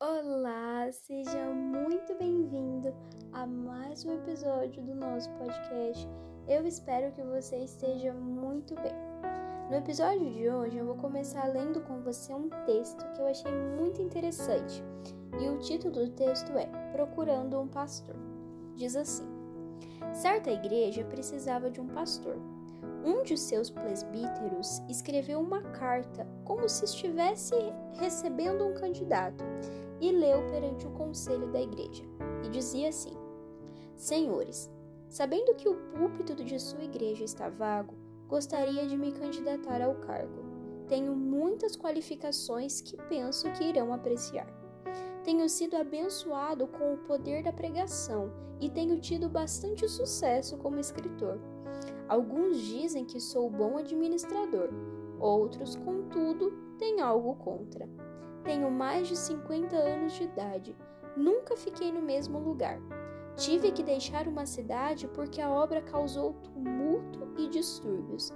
Olá, seja muito bem-vindo a mais um episódio do nosso podcast. Eu espero que você esteja muito bem. No episódio de hoje, eu vou começar lendo com você um texto que eu achei muito interessante. E o título do texto é Procurando um Pastor. Diz assim: Certa igreja precisava de um pastor. Um de seus presbíteros escreveu uma carta como se estivesse recebendo um candidato e leu perante o conselho da igreja. E dizia assim: Senhores, sabendo que o púlpito de sua igreja está vago, gostaria de me candidatar ao cargo. Tenho muitas qualificações que penso que irão apreciar. Tenho sido abençoado com o poder da pregação e tenho tido bastante sucesso como escritor. Alguns dizem que sou bom administrador, outros, contudo, têm algo contra. Tenho mais de 50 anos de idade. Nunca fiquei no mesmo lugar. Tive que deixar uma cidade porque a obra causou tumulto e distúrbios.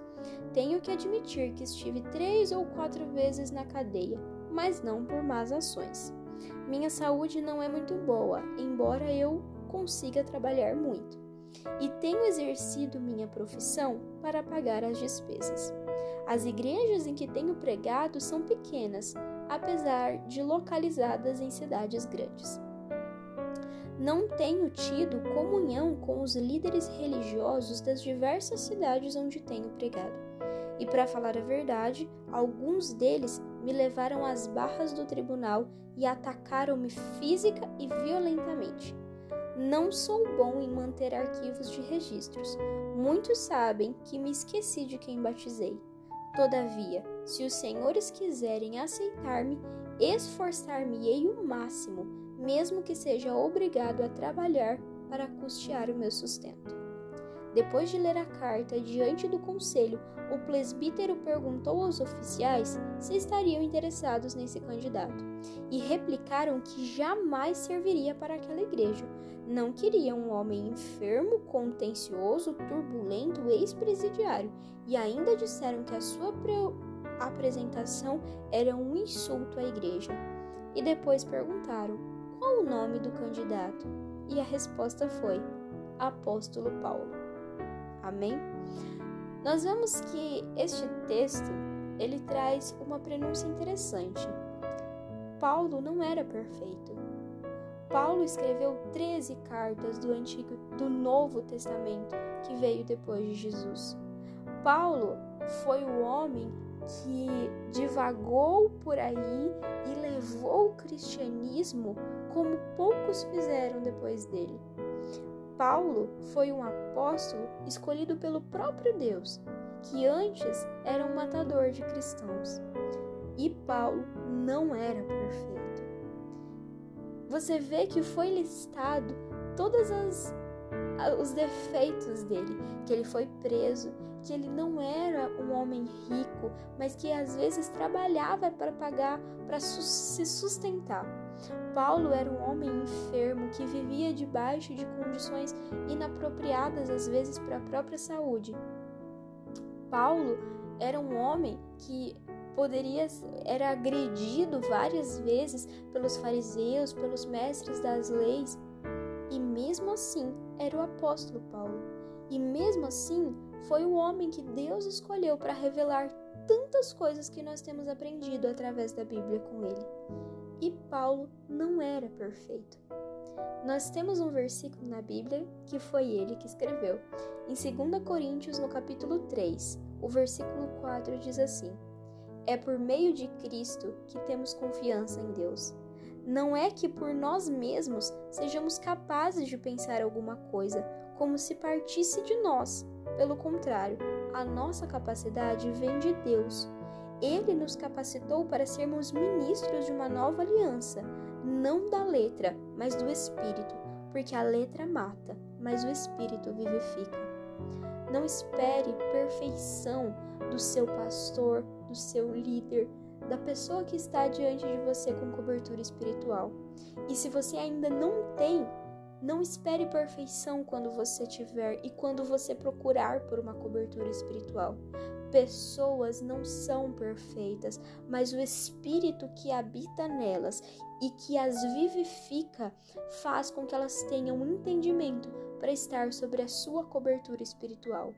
Tenho que admitir que estive três ou quatro vezes na cadeia, mas não por más ações. Minha saúde não é muito boa, embora eu consiga trabalhar muito. E tenho exercido minha profissão para pagar as despesas. As igrejas em que tenho pregado são pequenas, apesar de localizadas em cidades grandes não tenho tido comunhão com os líderes religiosos das diversas cidades onde tenho pregado. E para falar a verdade, alguns deles me levaram às barras do tribunal e atacaram-me física e violentamente. Não sou bom em manter arquivos de registros. Muitos sabem que me esqueci de quem batizei. Todavia, se os senhores quiserem aceitar-me, esforçar-me-ei o máximo mesmo que seja obrigado a trabalhar para custear o meu sustento. Depois de ler a carta diante do conselho, o presbítero perguntou aos oficiais se estariam interessados nesse candidato e replicaram que jamais serviria para aquela igreja. Não queriam um homem enfermo, contencioso, turbulento, ex-presidiário e ainda disseram que a sua apresentação era um insulto à igreja. E depois perguntaram qual o nome do candidato? E a resposta foi: Apóstolo Paulo. Amém? Nós vemos que este texto ele traz uma prenúncia interessante. Paulo não era perfeito. Paulo escreveu 13 cartas do Antigo do Novo Testamento que veio depois de Jesus. Paulo foi o homem que divagou por aí e levou o cristianismo como poucos fizeram depois dele. Paulo foi um apóstolo escolhido pelo próprio Deus, que antes era um matador de cristãos. E Paulo não era perfeito. Você vê que foi listado todas as os defeitos dele, que ele foi preso, que ele não era um homem rico, mas que às vezes trabalhava para pagar, para se sustentar. Paulo era um homem enfermo que vivia debaixo de condições inapropriadas às vezes para a própria saúde. Paulo era um homem que poderia era agredido várias vezes pelos fariseus, pelos mestres das leis, e mesmo assim era o apóstolo Paulo. E mesmo assim foi o homem que Deus escolheu para revelar tantas coisas que nós temos aprendido através da Bíblia com ele. E Paulo não era perfeito. Nós temos um versículo na Bíblia que foi ele que escreveu. Em 2 Coríntios, no capítulo 3, o versículo 4 diz assim: É por meio de Cristo que temos confiança em Deus. Não é que por nós mesmos sejamos capazes de pensar alguma coisa como se partisse de nós, pelo contrário, a nossa capacidade vem de Deus. Ele nos capacitou para sermos ministros de uma nova aliança, não da letra, mas do Espírito, porque a letra mata, mas o Espírito vivifica. Não espere perfeição do seu pastor, do seu líder, da pessoa que está diante de você com cobertura espiritual. E se você ainda não tem, Não espere perfeição quando você tiver e quando você procurar por uma cobertura espiritual. Pessoas não são perfeitas, mas o espírito que habita nelas e que as vivifica faz com que elas tenham um entendimento para estar sobre a sua cobertura espiritual.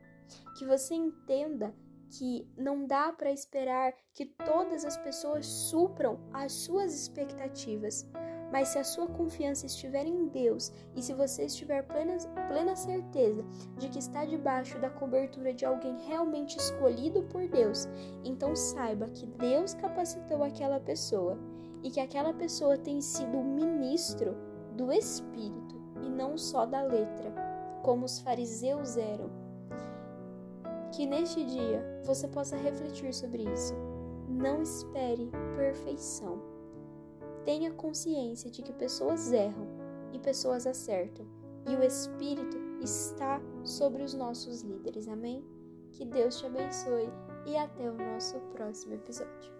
Que você entenda que não dá para esperar que todas as pessoas supram as suas expectativas. Mas se a sua confiança estiver em Deus e se você estiver plena, plena certeza de que está debaixo da cobertura de alguém realmente escolhido por Deus, então saiba que Deus capacitou aquela pessoa e que aquela pessoa tem sido ministro do Espírito e não só da letra, como os fariseus eram que neste dia você possa refletir sobre isso. Não espere perfeição. Tenha consciência de que pessoas erram e pessoas acertam, e o Espírito está sobre os nossos líderes. Amém? Que Deus te abençoe e até o nosso próximo episódio.